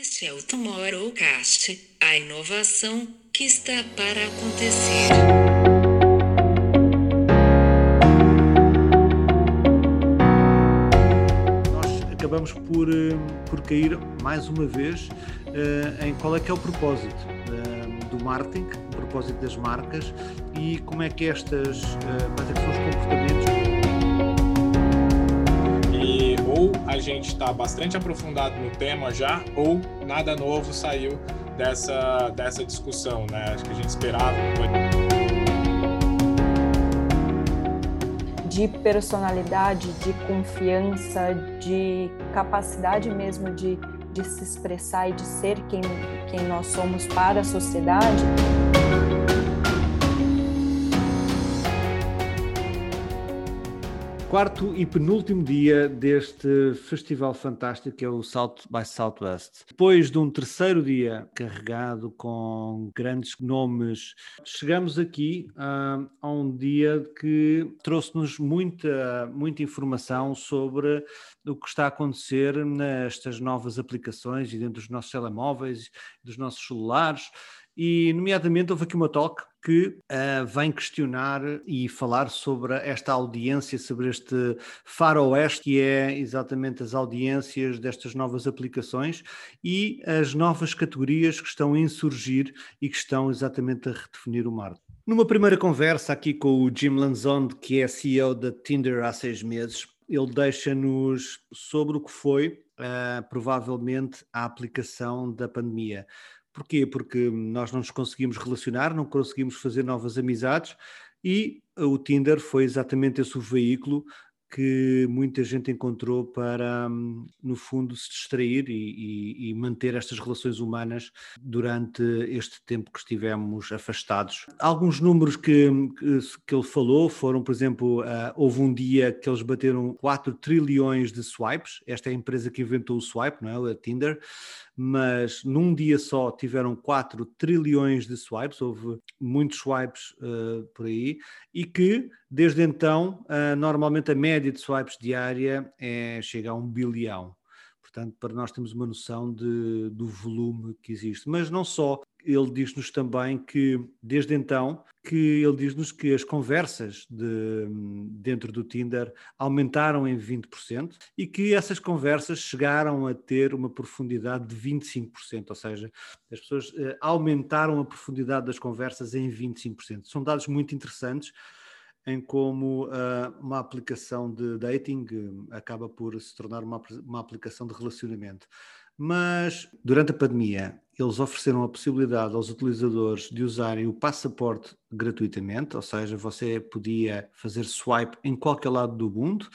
Este é o Tomorrowcast, a inovação que está para acontecer. Nós acabamos por, eh, por cair mais uma vez eh, em qual é que é o propósito eh, do marketing, o propósito das marcas e como é que estas, os comportamentos ou a gente está bastante aprofundado no tema já, ou nada novo saiu dessa, dessa discussão, né? Acho que a gente esperava. de personalidade, de confiança, de capacidade mesmo de, de se expressar e de ser quem, quem nós somos para a sociedade. Quarto e penúltimo dia deste festival fantástico que é o South by Southwest. Depois de um terceiro dia carregado com grandes nomes, chegamos aqui ah, a um dia que trouxe-nos muita, muita informação sobre o que está a acontecer nestas novas aplicações e dentro dos nossos telemóveis, dos nossos celulares. E, nomeadamente, houve aqui uma talk que uh, vem questionar e falar sobre esta audiência, sobre este faroeste, que é exatamente as audiências destas novas aplicações e as novas categorias que estão a insurgir e que estão exatamente a redefinir o marketing. Numa primeira conversa aqui com o Jim Lanzond, que é CEO da Tinder há seis meses, ele deixa-nos sobre o que foi uh, provavelmente a aplicação da pandemia. Porquê? Porque nós não nos conseguimos relacionar, não conseguimos fazer novas amizades e o Tinder foi exatamente esse o veículo que muita gente encontrou para, no fundo, se distrair e, e, e, manter estas relações humanas durante este tempo que estivemos afastados. Alguns números que, que, ele falou foram, por exemplo, uh, houve um dia que eles bateram 4 trilhões de swipes, esta é a empresa que inventou o swipe, não é? A Tinder mas num dia só tiveram 4 trilhões de swipes, houve muitos swipes uh, por aí, e que desde então, uh, normalmente a média de swipes diária é, chega a um bilhão. Portanto, para nós termos uma noção de, do volume que existe. Mas não só, ele diz-nos também que, desde então, que ele diz-nos que as conversas de, dentro do Tinder aumentaram em 20% e que essas conversas chegaram a ter uma profundidade de 25%, ou seja, as pessoas eh, aumentaram a profundidade das conversas em 25%. São dados muito interessantes em como uh, uma aplicação de dating uh, acaba por se tornar uma, uma aplicação de relacionamento. Mas durante a pandemia, eles ofereceram a possibilidade aos utilizadores de usarem o passaporte gratuitamente, ou seja, você podia fazer swipe em qualquer lado do mundo.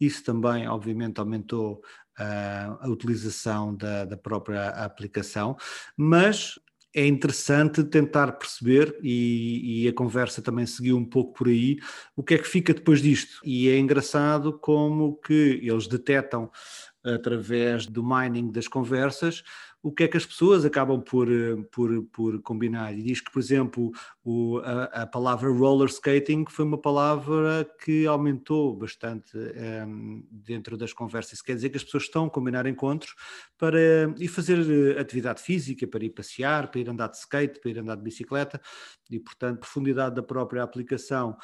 Isso também, obviamente, aumentou uh, a utilização da, da própria aplicação, mas é interessante tentar perceber, e, e, a conversa também seguiu um pouco por aí, o que é que fica depois disto. E é engraçado como que eles detectam, através do mining das conversas, o que é que as pessoas acabam por, eh, por, por combinar. E diz que, por exemplo, o, a, a, palavra roller skating foi uma palavra que aumentou bastante um, ehm, dentro das conversas. Isso quer dizer que as pessoas estão a combinar encontros para ir fazer eh, atividade física, para ir passear, para ir andar de skate, para ir andar de bicicleta, e, portanto, profundidade da própria aplicação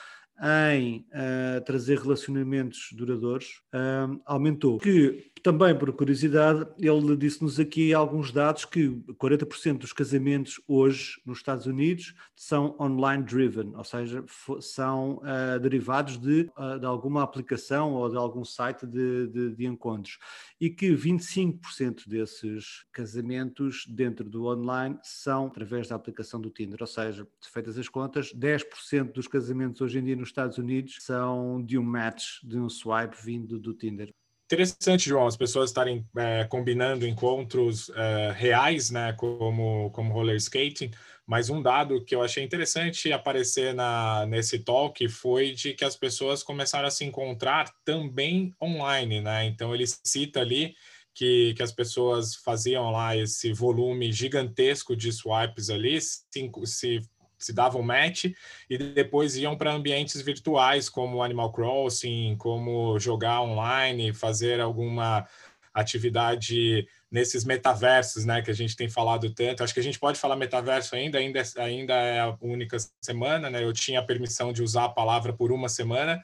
em uh, trazer relacionamentos duradouros uh, aumentou. Que também, por curiosidade, ele disse-nos aqui alguns dados que 40% dos casamentos hoje nos Estados Unidos são online driven, ou seja, são uh, derivados de, de, alguma aplicação ou de algum site de, de, de encontros. E que 25% desses casamentos dentro do online são através da aplicação do Tinder, ou seja, feitas as contas, 10% dos casamentos hoje em dia nos Estados Unidos são de um match, de um swipe vindo do Tinder. Interessante, João, as pessoas estarem é, combinando encontros é, reais, né, como, como roller skating, mas um dado que eu achei interessante aparecer na, nesse talk foi de que as pessoas começaram a se encontrar também online, né? Então ele cita ali que, que as pessoas faziam lá esse volume gigantesco de swipes ali, se, se se davam match e depois iam para ambientes virtuais como Animal Crossing, como jogar online, fazer alguma atividade nesses metaversos, né, que a gente tem falado tanto. Acho que a gente pode falar metaverso ainda, ainda, ainda é a única semana, né? Eu tinha a permissão de usar a palavra por uma semana.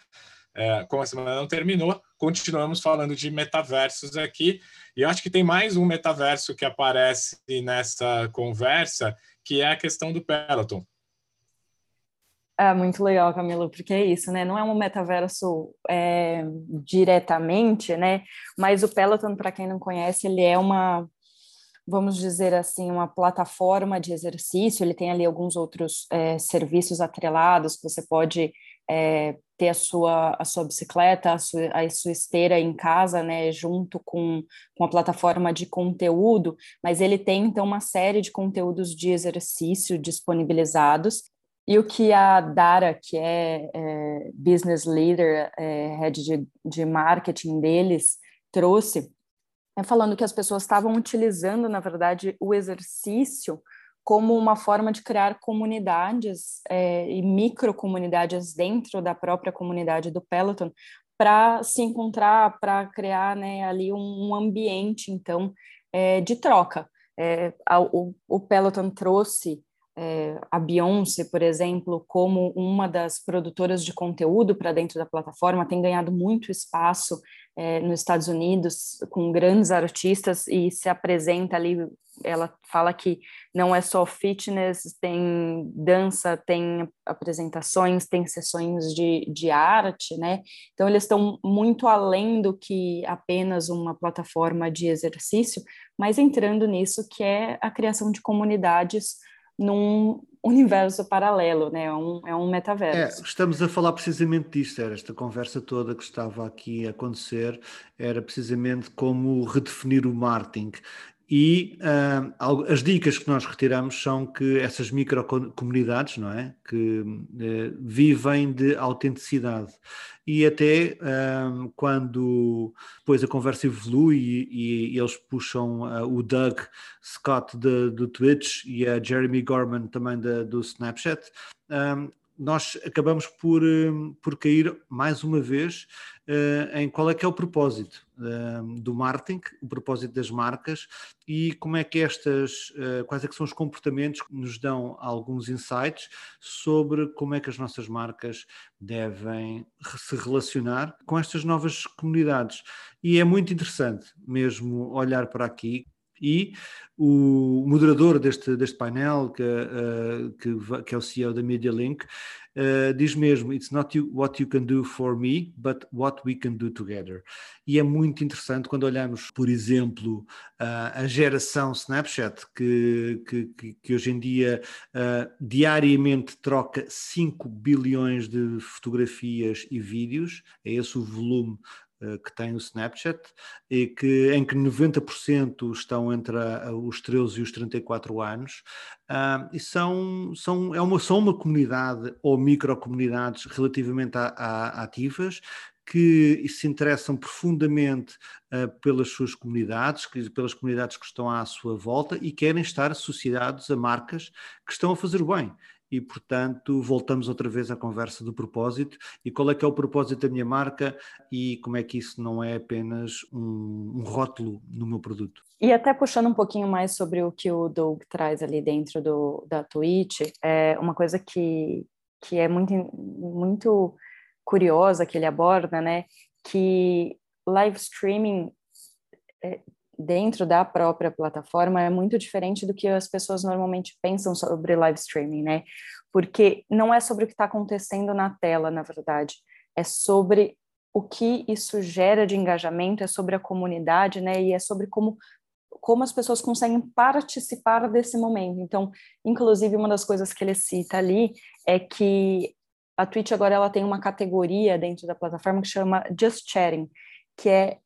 É, como a semana não terminou, continuamos falando de metaversos aqui. E eu acho que tem mais um metaverso que aparece nessa conversa, que é a questão do Peloton. É muito legal, Camilo, porque é isso, né? Não é um metaverso é, diretamente, né? Mas o Peloton, para quem não conhece, ele é uma, vamos dizer assim, uma plataforma de exercício. Ele tem ali alguns outros é, serviços atrelados que você pode é, ter a sua, a sua bicicleta, a sua, a sua esteira em casa, né, junto com, com a plataforma de conteúdo, mas ele tem então uma série de conteúdos de exercício disponibilizados e o que a Dara, que é, é business leader, é, head de, de marketing deles, trouxe, é falando que as pessoas estavam utilizando, na verdade, o exercício como uma forma de criar comunidades é, e microcomunidades dentro da própria comunidade do Peloton para se encontrar, para criar né, ali um, ambiente, então, é, de troca. É, o, o Peloton trouxe é, a Beyoncé, por exemplo, como uma das produtoras de conteúdo para dentro da plataforma, tem ganhado muito espaço é, nos Estados Unidos com grandes artistas e se apresenta ali. Ela fala que não é só fitness, tem dança, tem apresentações, tem sessões de, de arte, né? Então, eles estão muito além do que apenas uma plataforma de exercício, mas entrando nisso que é a criação de comunidades num universo paralelo, né? É um, é um metaverso. É, estamos a falar precisamente disto, era esta conversa toda que estava aqui a acontecer, era precisamente como redefinir o marketing. E uh, as dicas que nós retiramos são que essas microcomunidades, não é? Que uh, vivem de autenticidade. E até uh, quando depois a conversa evolui e, e eles puxam o Doug Scott do Twitch e a Jeremy Gorman também de, do Snapchat, nós acabamos por, hum, por cair mais uma vez uh, em qual é que é o propósito do marketing, o propósito das marcas e como é que estas, uh, quais é que são os comportamentos que nos dão alguns insights sobre como é que as nossas marcas devem se relacionar com estas novas comunidades. E é muito interessante mesmo olhar para aqui e o moderador deste, deste painel, que, uh, que, que, é o CEO da Media Link, uh, diz mesmo: It's not you, what you can do for me, but what we can do together. E é muito interessante quando olhamos, por exemplo, uh, a geração Snapchat, que, que, que hoje em dia diariamente troca 5 bilhões de fotografias e vídeos, é esse o volume eh, que tem o Snapchat e que, em que 90% estão entre os 13 e os 34 anos. Uh, e são, são, é uma, são uma comunidade ou microcomunidades relativamente a, a, ativas que se interessam profundamente uh, pelas suas comunidades, que, pelas comunidades que estão à sua volta e querem estar associados a marcas que estão a fazer bem e, portanto, voltamos outra vez à conversa do propósito e qual é que é o propósito da minha marca e como é que isso não é apenas um, um rótulo no meu produto. E até puxando um pouquinho mais sobre o que o Doug traz ali dentro do, da Twitch, é uma coisa que, que é muito, muito curiosa que ele aborda, né? Que live streaming é, dentro da própria plataforma é muito diferente do que as pessoas normalmente pensam sobre live streaming, né? Porque não é sobre o que está acontecendo na tela, na verdade, é sobre o que isso gera de engajamento, é sobre a comunidade, né? E é sobre como como as pessoas conseguem participar desse momento. Então, inclusive uma das coisas que ele cita ali é que a Twitch agora ela tem uma categoria dentro da plataforma que chama Just Chatting, que é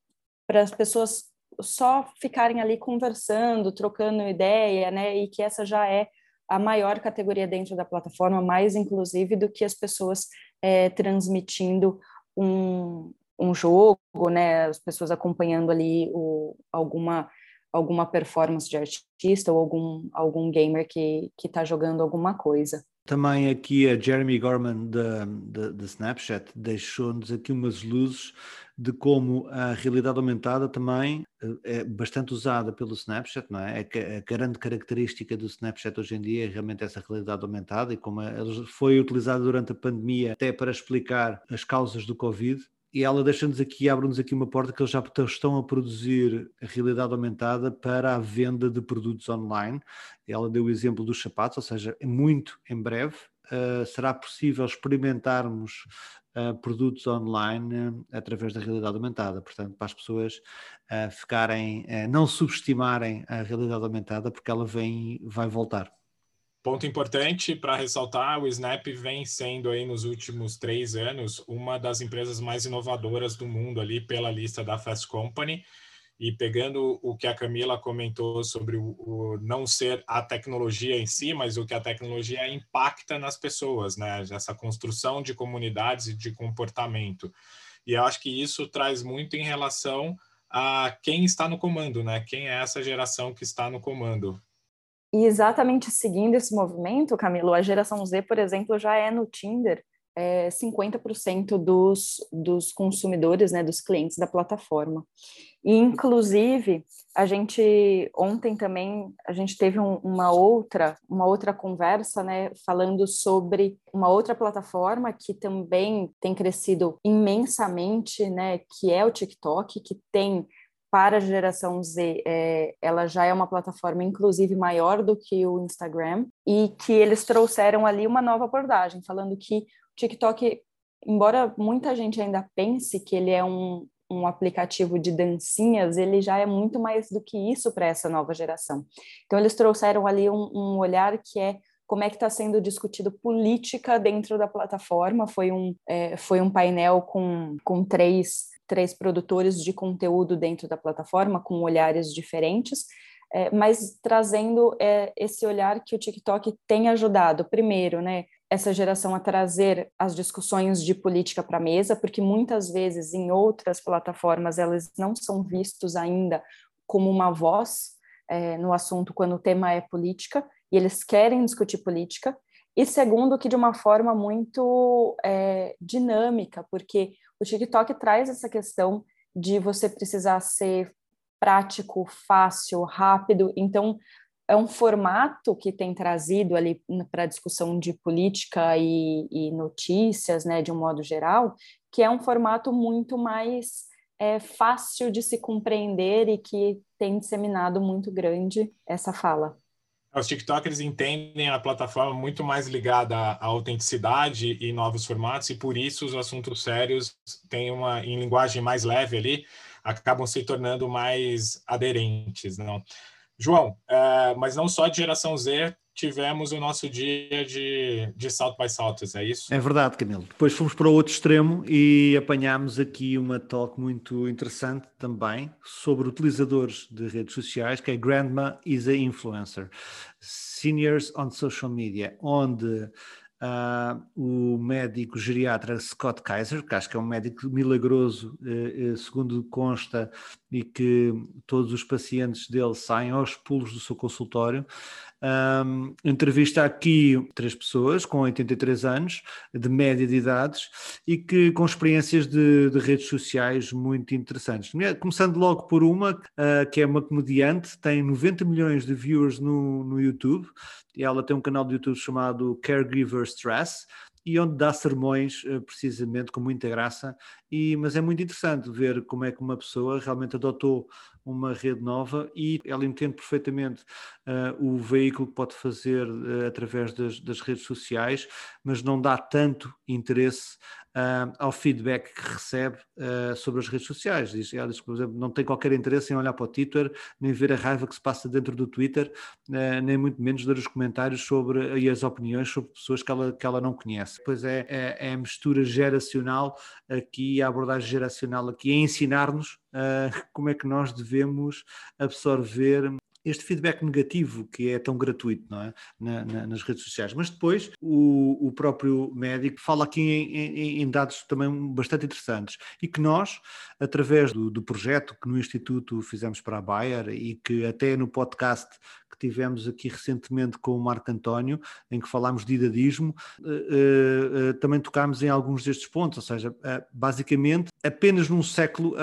para as pessoas só ficarem ali conversando, trocando ideia, né? E que essa já é a maior categoria dentro da plataforma, mais inclusive do que as pessoas é, transmitindo um, um jogo, né? As pessoas acompanhando ali o, alguma alguma performance de artista ou algum algum gamer que que está jogando alguma coisa. Também aqui a Jeremy Gorman da Snapchat deixou-nos aqui umas luzes de como a realidade aumentada também eh, é bastante usada pelo Snapchat, não é? A grande característica do Snapchat hoje em dia é realmente essa realidade aumentada e como foi utilizada durante a pandemia até para explicar as causas do Covid. E ela deixa-nos aqui, abre-nos aqui uma porta que eles já estão a produzir a realidade aumentada para a venda de produtos online. Ela deu o exemplo dos sapatos, ou seja, muito em breve Uh, será possível experimentarmos uh, produtos online uh, através da realidade aumentada. Portanto, para as pessoas ficarem, não subestimarem a realidade aumentada, porque ela vem, vai voltar. Ponto importante para ressaltar: o Snap vem sendo aí nos últimos três anos uma das empresas mais inovadoras do mundo ali pela lista da Fast Company e pegando o que a Camila comentou sobre o, o, não ser a tecnologia em si, mas o que a tecnologia impacta nas pessoas, né? Essa construção de comunidades e de comportamento. E eu acho que isso traz muito em relação a quem está no comando, né? Quem é essa geração que está no comando. E exatamente seguindo esse movimento, Camilo, a geração Z, por exemplo, já é no Tinder é, 50% dos, dos consumidores, né, dos clientes da plataforma. E, inclusive, a gente, ontem também, a gente teve um, uma outra, uma outra conversa, né, falando sobre uma outra plataforma que também tem crescido imensamente, né, que é o TikTok, que tem para a geração Z, é, ela já é uma plataforma, inclusive, maior do que o Instagram, e que eles trouxeram ali uma nova abordagem, falando que TikTok, embora muita gente ainda pense que ele é um, um aplicativo de dancinhas, ele já é muito mais do que isso para essa nova geração. Então, eles trouxeram ali um, um olhar que é como é que está sendo discutido política dentro da plataforma. Foi um, é, foi um painel com, com três, três produtores de conteúdo dentro da plataforma, com olhares diferentes, é, mas trazendo é, esse olhar que o TikTok tem ajudado. Primeiro, né, essa geração a trazer as discussões de política para a mesa, porque muitas vezes em outras plataformas elas não são vistos ainda como uma voz é, no assunto quando o tema é política, e eles querem discutir política. E segundo, que de uma forma muito é, dinâmica, porque o TikTok traz essa questão de você precisar ser prático, fácil, rápido. Então, é um formato que tem trazido ali para a discussão de política e, e, notícias, né, de um modo geral, que é um formato muito mais é, fácil de se compreender e que tem disseminado muito grande essa fala. Os TikTokers entendem a plataforma muito mais ligada à autenticidade e novos formatos, e por isso os assuntos sérios têm uma, em linguagem mais leve ali, acabam se tornando mais aderentes, não? João, é, mas não só de geração Z, tivemos o nosso dia de, de South by Southwest, é isso? É verdade, Camilo. Depois fomos para o outro extremo e apanhámos aqui uma talk muito interessante também sobre utilizadores de redes sociais, que é Grandma is a Influencer, Seniors on Social Media, onde Uh, o médico geriatra Scott Kaiser, que acho que é um médico milagroso, uh, segundo consta, e que todos os pacientes dele saem aos pulos do seu consultório. Um, entrevista aqui três pessoas com 83 anos, de média de idades, e que com experiências de, de redes sociais muito interessantes. Começando logo por uma, uh, que é uma comediante, tem 90 milhões de viewers no, no YouTube, e ela tem um canal de YouTube chamado Caregiver Stress, e onde dá sermões uh, precisamente com muita graça, e, mas é muito interessante ver como é que uma pessoa realmente adotou uma rede nova e ela entende perfeitamente uh, o veículo que pode fazer uh, através das, das, redes sociais, mas não dá tanto interesse uh, ao feedback que recebe sobre as redes sociais. Diz, ela diz, por exemplo, não tem qualquer interesse em olhar para o Twitter, nem ver a raiva que se passa dentro do Twitter, nem muito menos ler os comentários sobre e as opiniões sobre pessoas que ela, que ela não conhece. Pois é, é, é a mistura geracional aqui, a abordagem geracional aqui, é ensinar-nos como é que nós devemos absorver este feedback negativo que é tão gratuito não é? Na, na, nas redes sociais. Mas depois o, o próprio médico fala aqui em, em, em, dados também bastante interessantes e que nós, através do, do projeto que no Instituto fizemos para a Bayer e que até no podcast que tivemos aqui recentemente com o Marco António, em que falámos de idadismo, uh, uh, também tocámos em alguns destes pontos, ou seja, basicamente apenas num século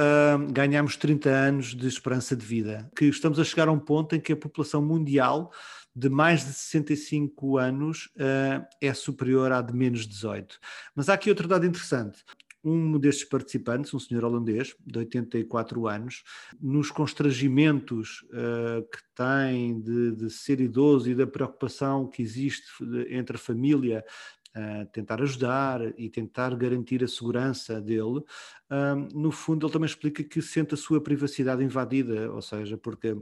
ganhámos 30 anos de esperança de vida, que estamos a chegar a um ponto em que a população mundial de mais de 65 anos uh, é superior à de menos 18. Mas há aqui outro dado interessante um destes participantes, um senhor holandês de 84 anos, nos constrangimentos uh, que tem de, de, ser idoso e da preocupação que existe entre a família, uh, tentar ajudar e tentar garantir a segurança dele, no fundo ele também explica que sente a sua privacidade invadida, ou seja, porque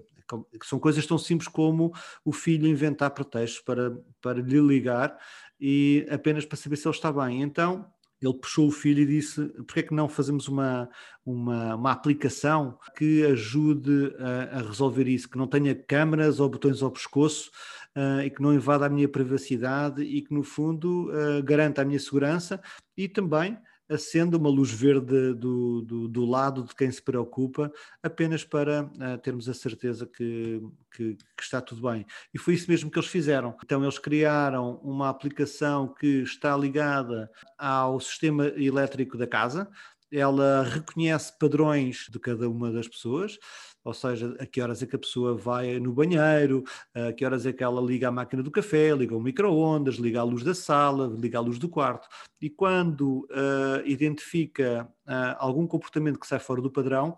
são coisas tão simples como o filho inventar pretextos para, para lhe ligar e apenas para saber se ele está bem. Então, ele puxou o filho e disse: por que é que não fazemos uma, uma, uma aplicação que ajude a, a, resolver isso, que não tenha câmaras ou botões ao pescoço uh, e que não invada a minha privacidade e que, no fundo, uh, garanta a minha segurança e também acenda uma luz verde do, do, do, lado de quem se preocupa, apenas para uh, termos a certeza que, que, que, está tudo bem. E foi isso mesmo que eles fizeram. Então, eles criaram uma aplicação que está ligada ao sistema elétrico da casa, ela reconhece padrões de cada uma das pessoas, ou seja, a que horas é que a pessoa vai no banheiro, a que horas é que ela liga a máquina do café, liga o micro-ondas, liga a luz da sala, liga a luz do quarto. E quando uh, identifica uh, algum comportamento que sai fora do padrão,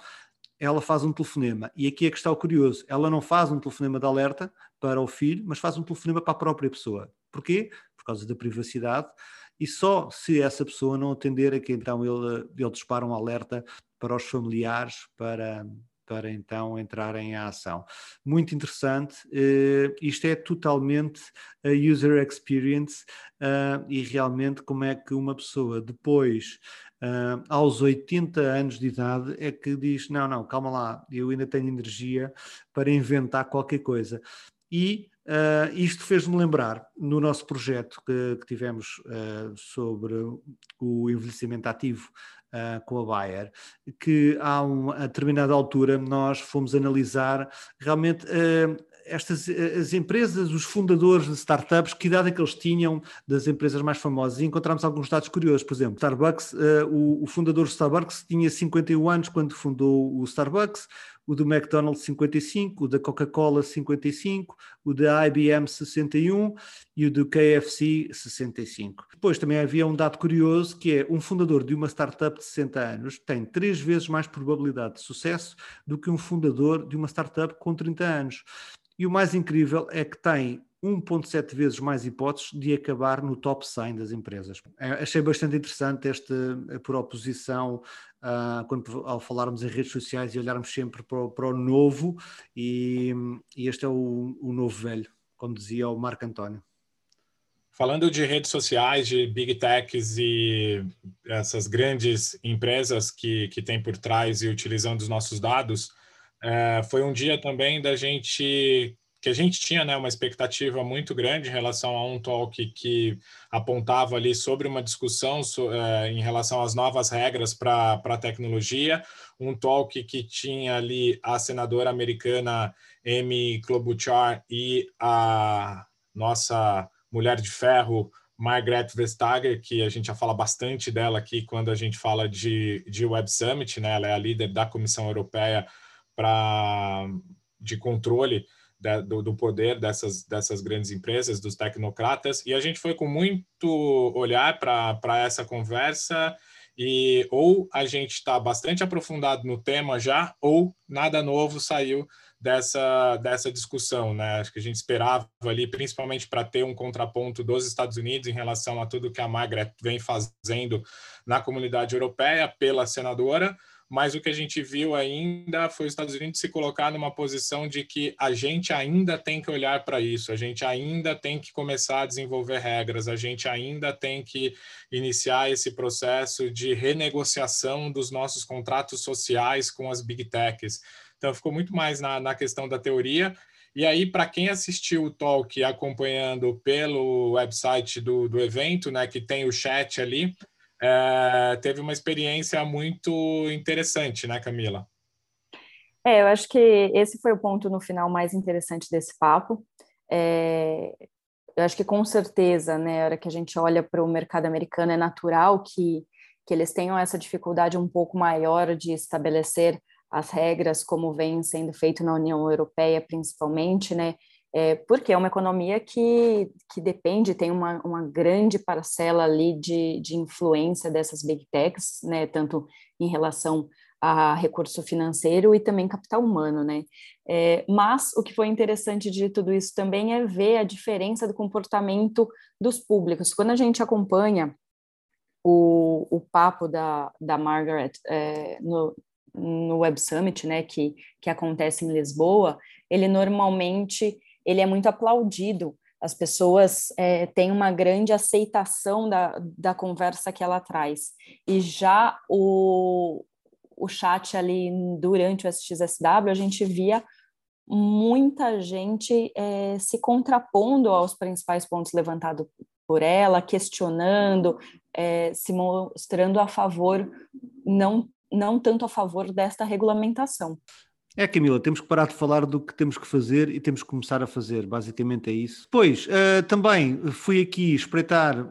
ela faz um telefonema. E aqui é que está o curioso: ela não faz um telefonema de alerta para o filho, mas faz um telefonema para a própria pessoa. Porquê? Por causa da privacidade. E só se essa pessoa não atender é que então ele, ele dispara um alerta para os familiares, para, para então entrar em ação. Muito interessante, uh, isto é totalmente a user experience uh, e realmente como é que uma pessoa depois, uh, aos 80 anos de idade, é que diz, não, não, calma lá, eu ainda tenho energia para inventar qualquer coisa. E Uh, isto fez-me lembrar no nosso projeto que, que tivemos uh, sobre o envelhecimento ativo uh, com a Bayer, que a uma determinada altura nós fomos analisar realmente estas as empresas, os fundadores de startups, que idade é que eles tinham das empresas mais famosas? E encontramos alguns dados curiosos, por exemplo, Starbucks, o, o fundador do Starbucks tinha 51 anos quando fundou o Starbucks, o do McDonald's 55, o da Coca-Cola 55, o da IBM 61 e o do KFC 65. Depois também havia um dado curioso que é um fundador de uma startup de 60 anos tem três vezes mais probabilidade de sucesso do que um fundador de uma startup com 30 anos. E o mais incrível é que tem 1,7 vezes mais hipóteses de acabar no top 100 das empresas. É, achei bastante interessante esta por oposição uh, quando, ao falarmos em redes sociais e olharmos sempre para o, para o novo, e, e, este é o, o novo velho, como dizia o Marco António. Falando de redes sociais, de big techs e essas grandes empresas que, que tem por trás e utilizando os nossos dados, é, foi um dia também da gente que a gente tinha né, uma expectativa muito grande em relação a um talk que apontava ali sobre uma discussão so, é, em relação às novas regras para a tecnologia, um talk que tinha ali a senadora americana Amy Klobuchar e a nossa mulher de ferro Margaret Vestager, que a gente já fala bastante dela aqui quando a gente fala de, de Web Summit, né? ela é a líder da Comissão Europeia pra, de controle do, do, poder dessas, dessas grandes empresas, dos tecnocratas, e a gente foi com muito olhar para essa conversa e ou a gente está bastante aprofundado no tema já, ou nada novo saiu dessa, dessa discussão, né? Acho que a gente esperava ali, principalmente para ter um contraponto dos Estados Unidos em relação a tudo que a Margaret vem fazendo na comunidade europeia pela senadora, mas o que a gente viu ainda foi os Estados Unidos se colocar numa posição de que a gente ainda tem que olhar para isso, a gente ainda tem que começar a desenvolver regras, a gente ainda tem que iniciar esse processo de renegociação dos nossos contratos sociais com as big techs. Então, ficou muito mais na, na questão da teoria E aí, para quem assistiu o talk acompanhando pelo website do, do evento, né, que tem o chat ali, é, teve uma experiência muito interessante, né, Camila? É, eu acho que esse foi o ponto no final mais interessante desse papo. É, eu acho que com certeza, né, a hora que a gente olha para o mercado americano, é natural que, que eles tenham essa dificuldade um pouco maior de estabelecer as regras como vem sendo feito na União Europeia, principalmente, né? É, porque é uma economia que, que depende, tem uma, uma grande parcela ali de, de influência dessas big techs, né? Tanto em relação a recurso financeiro e também capital humano, né? É, mas o que foi interessante de tudo isso também é ver a diferença do comportamento dos públicos. Quando a gente acompanha o, o papo da, da Margaret é, no, no Web Summit, né, que, que acontece em Lisboa, ele normalmente ele é muito aplaudido. As pessoas é, têm uma grande aceitação da, da conversa que ela traz. E já o, o chat ali durante o SXSW, a gente via muita gente é, se contrapondo aos principais pontos levantados por ela, questionando, é, se mostrando a favor, não não tanto a favor desta regulamentação. É, Camila, temos que parar de falar do que temos que fazer e temos que começar a fazer, basicamente é isso. Pois, uh, também fui aqui espreitar uh,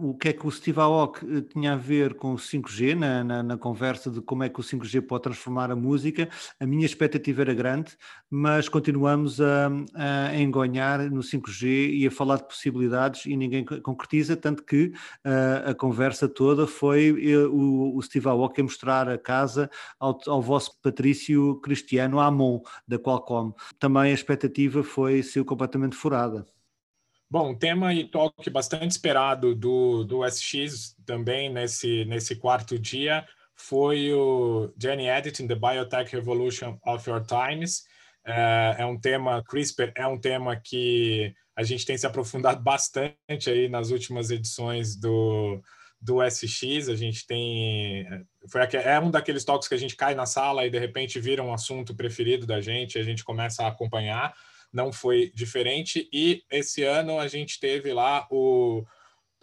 o que é que o Steve Aoki eh, tinha a ver com o 5G, na, na, na, conversa de como é que o 5G pode transformar a música. A minha expectativa era grande, mas continuamos a, a engonhar no 5G e a falar de possibilidades e ninguém concretiza, tanto que uh, a conversa toda foi o, o Steve Aoki a mostrar a casa ao, ao vosso Patrício Cristiano ano Amon, da Qualcomm. Também a expectativa foi ser completamente furada. Bom, tema e toque bastante esperado do, do SX também nesse, nesse quarto dia foi o Gene Editing, The Biotech Revolution of Your Times. É, é um tema, CRISPR é um tema que a gente tem se aprofundado bastante aí nas últimas edições do, do SX, a gente tem. Foi, é um daqueles toques que a gente cai na sala e de repente vira um assunto preferido da gente, a gente começa a acompanhar. Não foi diferente. E esse ano a gente teve lá o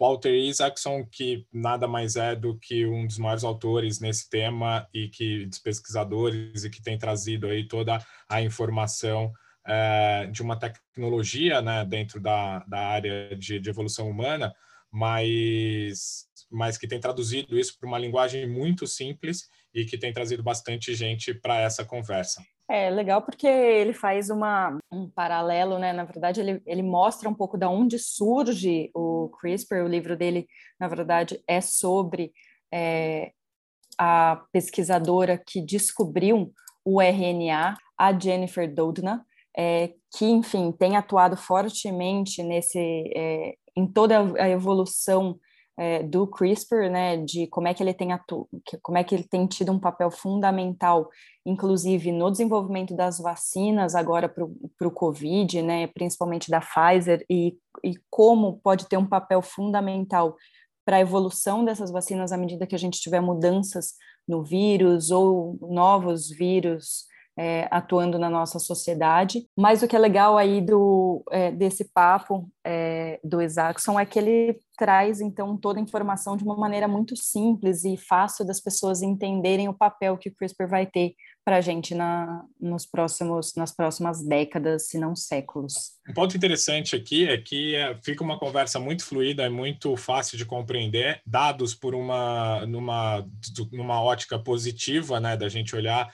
Walter Isaacson, que nada mais é do que um dos maiores autores nesse tema e que dos pesquisadores e que tem trazido aí toda a informação é, de uma tecnologia né, dentro da, da área de, de evolução humana mas, mas que tem traduzido isso para uma linguagem muito simples e que tem trazido bastante gente para essa conversa. É legal porque ele faz uma, um paralelo, né? Na verdade, ele, ele mostra um pouco da onde surge o CRISPR. O livro dele, na verdade, é sobre é, a pesquisadora que descobriu o RNA, a Jennifer Doudna, é, que, enfim, tem atuado fortemente nesse é, em toda a evolução é, do CRISPR, né, de como é que ele tem atu como é que ele tem tido um papel fundamental, inclusive no desenvolvimento das vacinas agora para o COVID, né, principalmente da Pfizer, e, e como pode ter um papel fundamental para a evolução dessas vacinas à medida que a gente tiver mudanças no vírus ou novos vírus é, atuando na nossa sociedade. Mas o que é legal aí do, é, desse papo é, do Isaacson é que ele traz, então, toda a informação de uma maneira muito simples e fácil das pessoas entenderem o papel que o CRISPR vai ter para a gente na, nos próximos, nas próximas décadas, se não séculos. Um ponto interessante aqui é que é, fica uma conversa muito fluida, é muito fácil de compreender, dados por uma, numa, numa ótica positiva, né, da gente olhar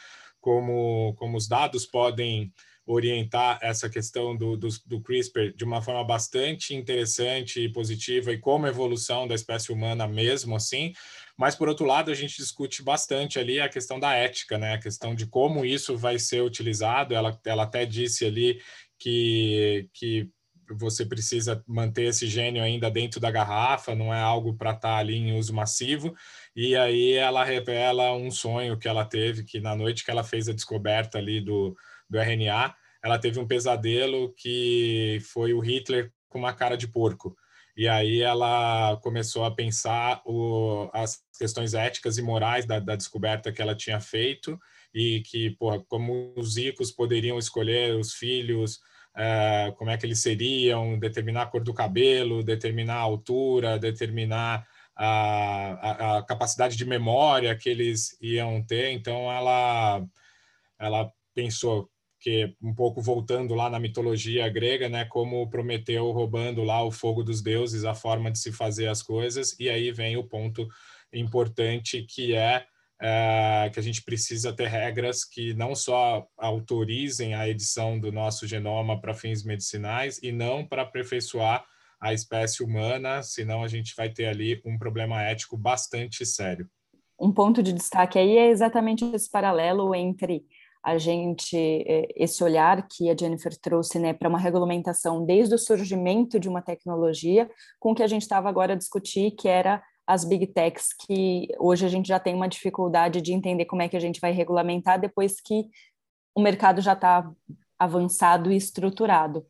como, como os dados podem orientar essa questão do, do, do, CRISPR de uma forma bastante interessante e positiva e como evolução da espécie humana mesmo assim, mas por outro lado a gente discute bastante ali a questão da ética, né, a questão de como isso vai ser utilizado, ela, ela até disse ali que, que você precisa manter esse gênio ainda dentro da garrafa, não é algo para estar tá ali em uso massivo. E aí ela revela um sonho que ela teve, que na noite que ela fez a descoberta ali do, do RNA, ela teve um pesadelo que foi o Hitler com uma cara de porco. E aí ela começou a pensar o, as questões éticas e morais da, da descoberta que ela tinha feito e que, porra, como os ricos poderiam escolher os filhos é, como é que eles seriam, determinar a cor do cabelo, determinar a altura, determinar a, a, a, capacidade de memória que eles iam ter. Então, ela, ela pensou que, um pouco voltando lá na mitologia grega, né, como Prometeu roubando lá o fogo dos deuses, a forma de se fazer as coisas, e aí vem o ponto importante que é é, que a gente precisa ter regras que não só autorizem a edição do nosso genoma para fins medicinais e não para aperfeiçoar a espécie humana, senão a gente vai ter ali um problema ético bastante sério. Um ponto de destaque aí é exatamente esse paralelo entre a gente, é, esse olhar que a Jennifer trouxe né, para uma regulamentação desde o surgimento de uma tecnologia, com o que a gente estava agora a discutir, que era as big techs, que hoje a gente já tem uma dificuldade de entender como é que a gente vai regulamentar depois que o mercado já está avançado e estruturado.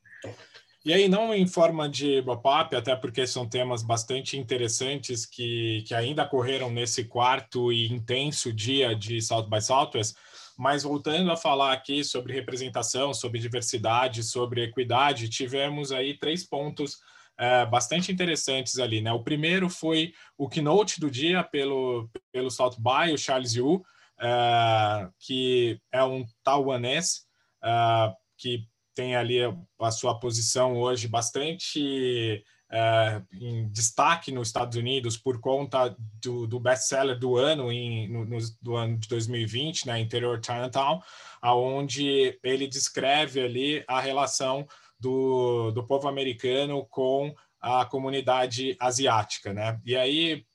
E aí, não em forma de pop-up, até porque são temas bastante interessantes que, que ainda correram nesse quarto e intenso dia de South by Southwest, mas voltando a falar aqui sobre representação, sobre diversidade, sobre equidade, tivemos aí três pontos é, bastante interessantes ali, né? O primeiro foi o keynote do dia pelo, pelo South by, o Charles Yu, é, que é um taiwanês é, que tem ali a sua posição hoje bastante é, em destaque nos Estados Unidos por conta do, do best-seller do ano, em, no, no, do ano de 2020, né, Interior Chinatown, aonde ele descreve ali a relação do, do povo americano com a comunidade asiática, né? E aí,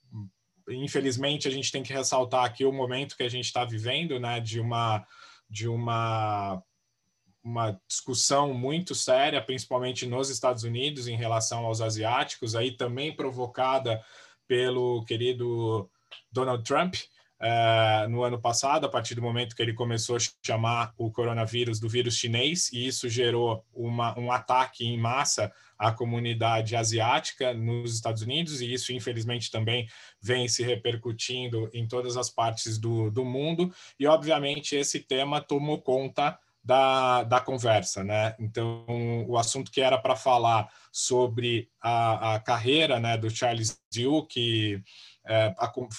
infelizmente, a gente tem que ressaltar aqui o momento que a gente está vivendo, né? De uma de uma uma discussão muito séria, principalmente nos Estados Unidos, em relação aos asiáticos, aí também provocada pelo querido Donald Trump, uh, no ano passado, a partir do momento que ele começou a chamar o coronavírus do vírus chinês, e isso gerou uma, um ataque em massa à comunidade asiática nos Estados Unidos, e isso, infelizmente, também vem se repercutindo em todas as partes do, do mundo, e, obviamente, esse tema tomou conta da, da conversa, né? Então, o assunto que era para falar sobre a, a carreira né, do Charles Diu, que é,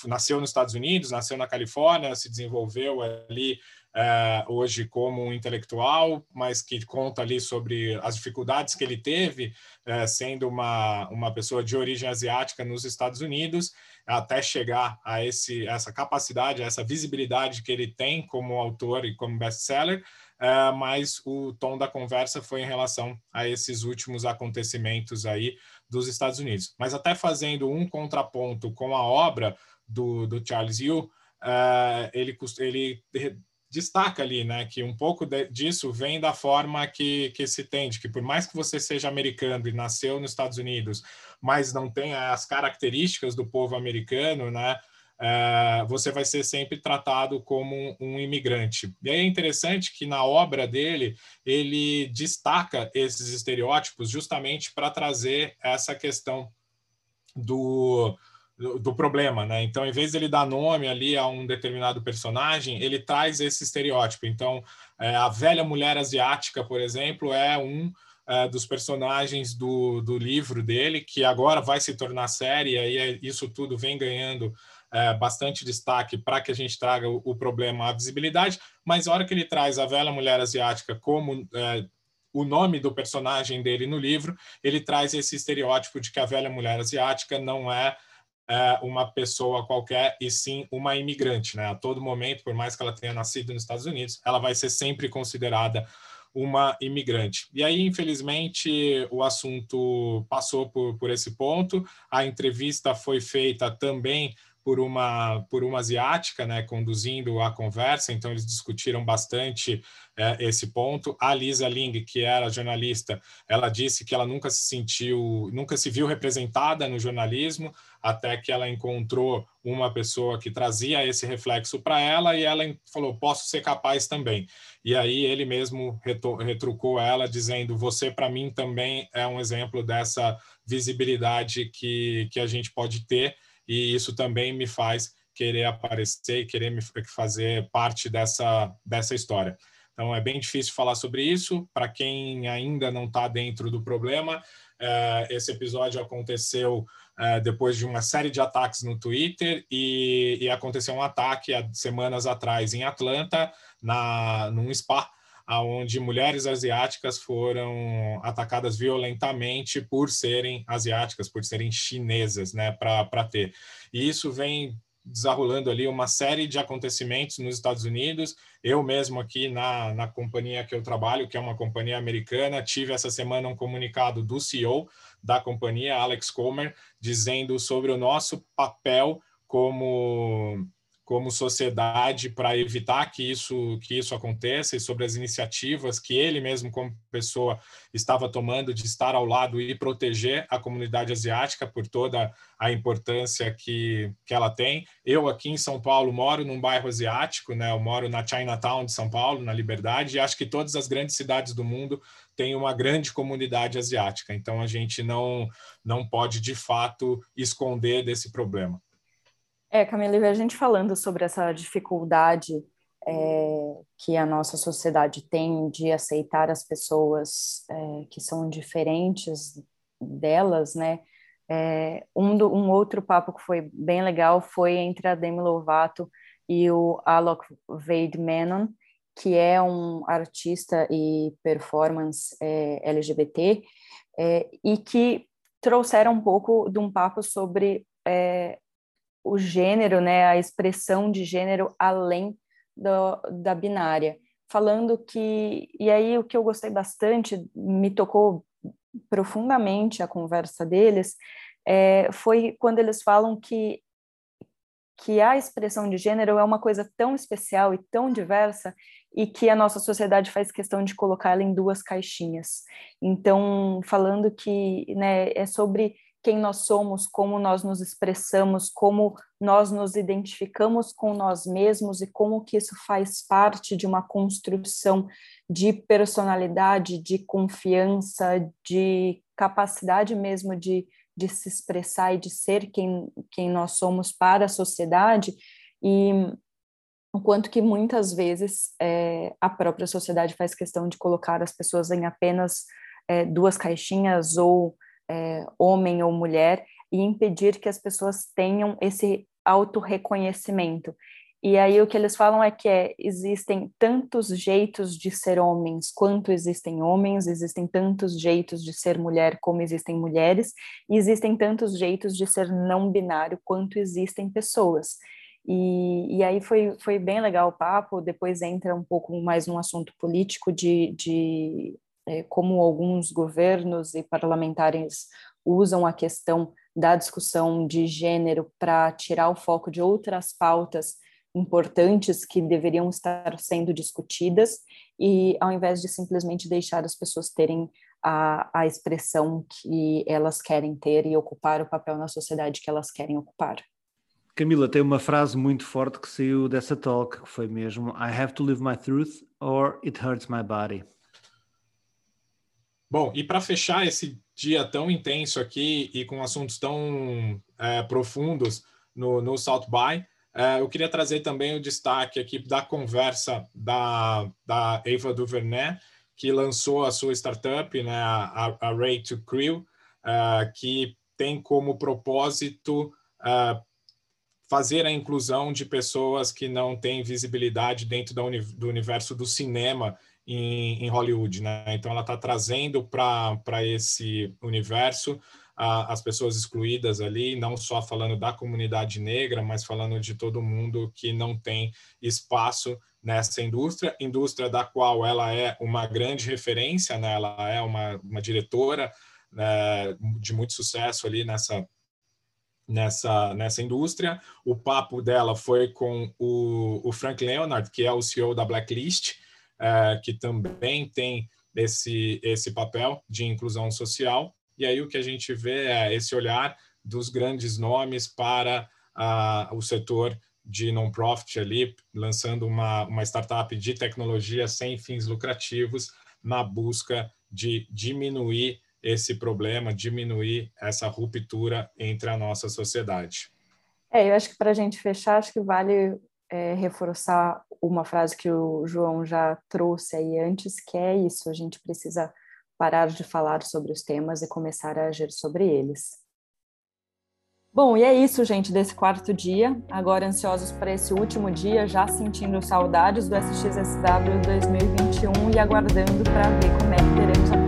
nasceu nos Estados Unidos, nasceu na Califórnia, se desenvolveu ali é, hoje como um intelectual, mas que conta ali sobre as dificuldades que ele teve é, sendo uma, uma pessoa de origem asiática nos Estados Unidos, até chegar a esse, essa capacidade, a essa visibilidade que ele tem como autor e como best-seller, é, mas o tom da conversa foi em relação a esses últimos acontecimentos aí dos Estados Unidos. Mas até fazendo um contraponto com a obra do, do Charles Yu, uh, ele, ele destaca ali, né, que um pouco de, disso vem da forma que, que se tende, que por mais que você seja americano e nasceu nos Estados Unidos, mas não tenha as características do povo americano, né, uh, você vai ser sempre tratado como um, imigrante. E é interessante que na obra dele ele destaca esses estereótipos justamente para trazer essa questão do, do, do, problema, né? Então, em vez de ele dar nome ali a um determinado personagem, ele traz esse estereótipo. Então, é, a velha mulher asiática, por exemplo, é um é, dos personagens do, do livro dele, que agora vai se tornar série, e aí isso tudo vem ganhando é, bastante destaque para que a gente traga o, o, problema à visibilidade, mas a hora que ele traz a velha mulher asiática como é, o nome do personagem dele no livro, ele traz esse estereótipo de que a velha mulher asiática não é, é uma pessoa qualquer e sim uma imigrante, né? A todo momento, por mais que ela tenha nascido nos Estados Unidos, ela vai ser sempre considerada uma imigrante. E aí, infelizmente, o assunto passou por, por esse ponto. A entrevista foi feita também por uma por uma asiática, né, conduzindo a conversa. Então eles discutiram bastante é, esse ponto. A Lisa Ling, que era jornalista, ela disse que ela nunca se sentiu, nunca se viu representada no jornalismo, até que ela encontrou uma pessoa que trazia esse reflexo para ela e ela falou: posso ser capaz também. E aí ele mesmo retrucou ela dizendo: você para mim também é um exemplo dessa visibilidade que que a gente pode ter e isso também me faz querer aparecer e querer me fazer parte dessa, dessa história. Então, é bem difícil falar sobre isso. Para quem ainda não está dentro do problema, esse episódio aconteceu é, depois de uma série de ataques no Twitter e, e aconteceu um ataque há semanas atrás em Atlanta, na, num spa, onde mulheres asiáticas foram atacadas violentamente por serem asiáticas, por serem chinesas, né, para ter. E isso vem desarrolando ali uma série de acontecimentos nos Estados Unidos. Eu mesmo aqui na, na companhia que eu trabalho, que é uma companhia americana, tive essa semana um comunicado do CEO da companhia, Alex Comer, dizendo sobre o nosso papel como como sociedade para evitar que isso que isso aconteça e sobre as iniciativas que ele mesmo como pessoa estava tomando de estar ao lado e proteger a comunidade asiática por toda a importância que, que ela tem. Eu aqui em São Paulo moro num bairro asiático, né? Eu moro na Chinatown de São Paulo, na Liberdade, e acho que todas as grandes cidades do mundo têm uma grande comunidade asiática. Então a gente não não pode de fato esconder desse problema. É, Camila, a gente falando sobre essa dificuldade é, que a nossa sociedade tem de aceitar as pessoas é, que são diferentes delas, né? É, um, do, um outro papo que foi bem legal foi entre a Demi Lovato e o Alok Vaid-Menon, que é um artista e performance é, LGBT, é, e que trouxeram um pouco de um papo sobre é, o gênero, né, a expressão de gênero além do, da binária, falando que e aí o que eu gostei bastante me tocou profundamente a conversa deles é, foi quando eles falam que que a expressão de gênero é uma coisa tão especial e tão diversa e que a nossa sociedade faz questão de colocá-la em duas caixinhas. Então, falando que né, é sobre quem nós somos, como nós nos expressamos, como nós nos identificamos com nós mesmos e como que isso faz parte de uma construção de personalidade, de confiança, de capacidade mesmo de, de se expressar e de ser quem, quem nós somos para a sociedade. E o quanto que muitas vezes é, a própria sociedade faz questão de colocar as pessoas em apenas é, duas caixinhas ou é, homem ou mulher e impedir que as pessoas tenham esse autorreconhecimento. E aí o que eles falam é que é, existem tantos jeitos de ser homens quanto existem homens, existem tantos jeitos de ser mulher como existem mulheres, e existem tantos jeitos de ser não binário quanto existem pessoas. E, e aí foi, foi bem legal o papo, depois entra um pouco mais num assunto político de, de como alguns governos e parlamentares usam a questão da discussão de gênero para tirar o foco de outras pautas importantes que deveriam estar sendo discutidas e ao invés de simplesmente deixar as pessoas terem a, a expressão que elas querem ter e ocupar o papel na sociedade que elas querem ocupar. Camila, tem uma frase muito forte que saiu dessa talk, que foi mesmo I have to live my truth or it hurts my body. Bom, e para fechar esse dia tão intenso aqui e com assuntos tão é, profundos no, no South By, é, eu queria trazer também o destaque aqui da conversa da, da Eva Duvernay, que lançou a sua startup, né, a, a Ray to Crew, é, que tem como propósito é, fazer a inclusão de pessoas que não têm visibilidade dentro do universo do cinema em, em Hollywood, né? Então ela está trazendo para esse universo a, as pessoas excluídas ali, não só falando da comunidade negra, mas falando de todo mundo que não tem espaço nessa indústria, indústria da qual ela é uma grande referência, né? Ela é uma, uma diretora né, de muito sucesso ali nessa nessa, nessa indústria. O papo dela foi com o, o Frank Leonard, que é o CEO da Blacklist, que também tem esse, esse papel de inclusão social. E aí o que a gente vê é esse olhar dos grandes nomes para uh, o setor de non-profit ali, lançando uma, uma startup de tecnologia sem fins lucrativos na busca de diminuir esse problema, diminuir essa ruptura entre a nossa sociedade. É, eu acho que para a gente fechar, acho que vale é, reforçar uma frase que o João já trouxe aí antes, que é isso: a gente precisa parar de falar sobre os temas e começar a agir sobre eles. Bom, e é isso, gente, desse quarto dia. Agora ansiosos para esse último dia, já sentindo saudades do SXSW 2021 e aguardando para ver como é que teremos a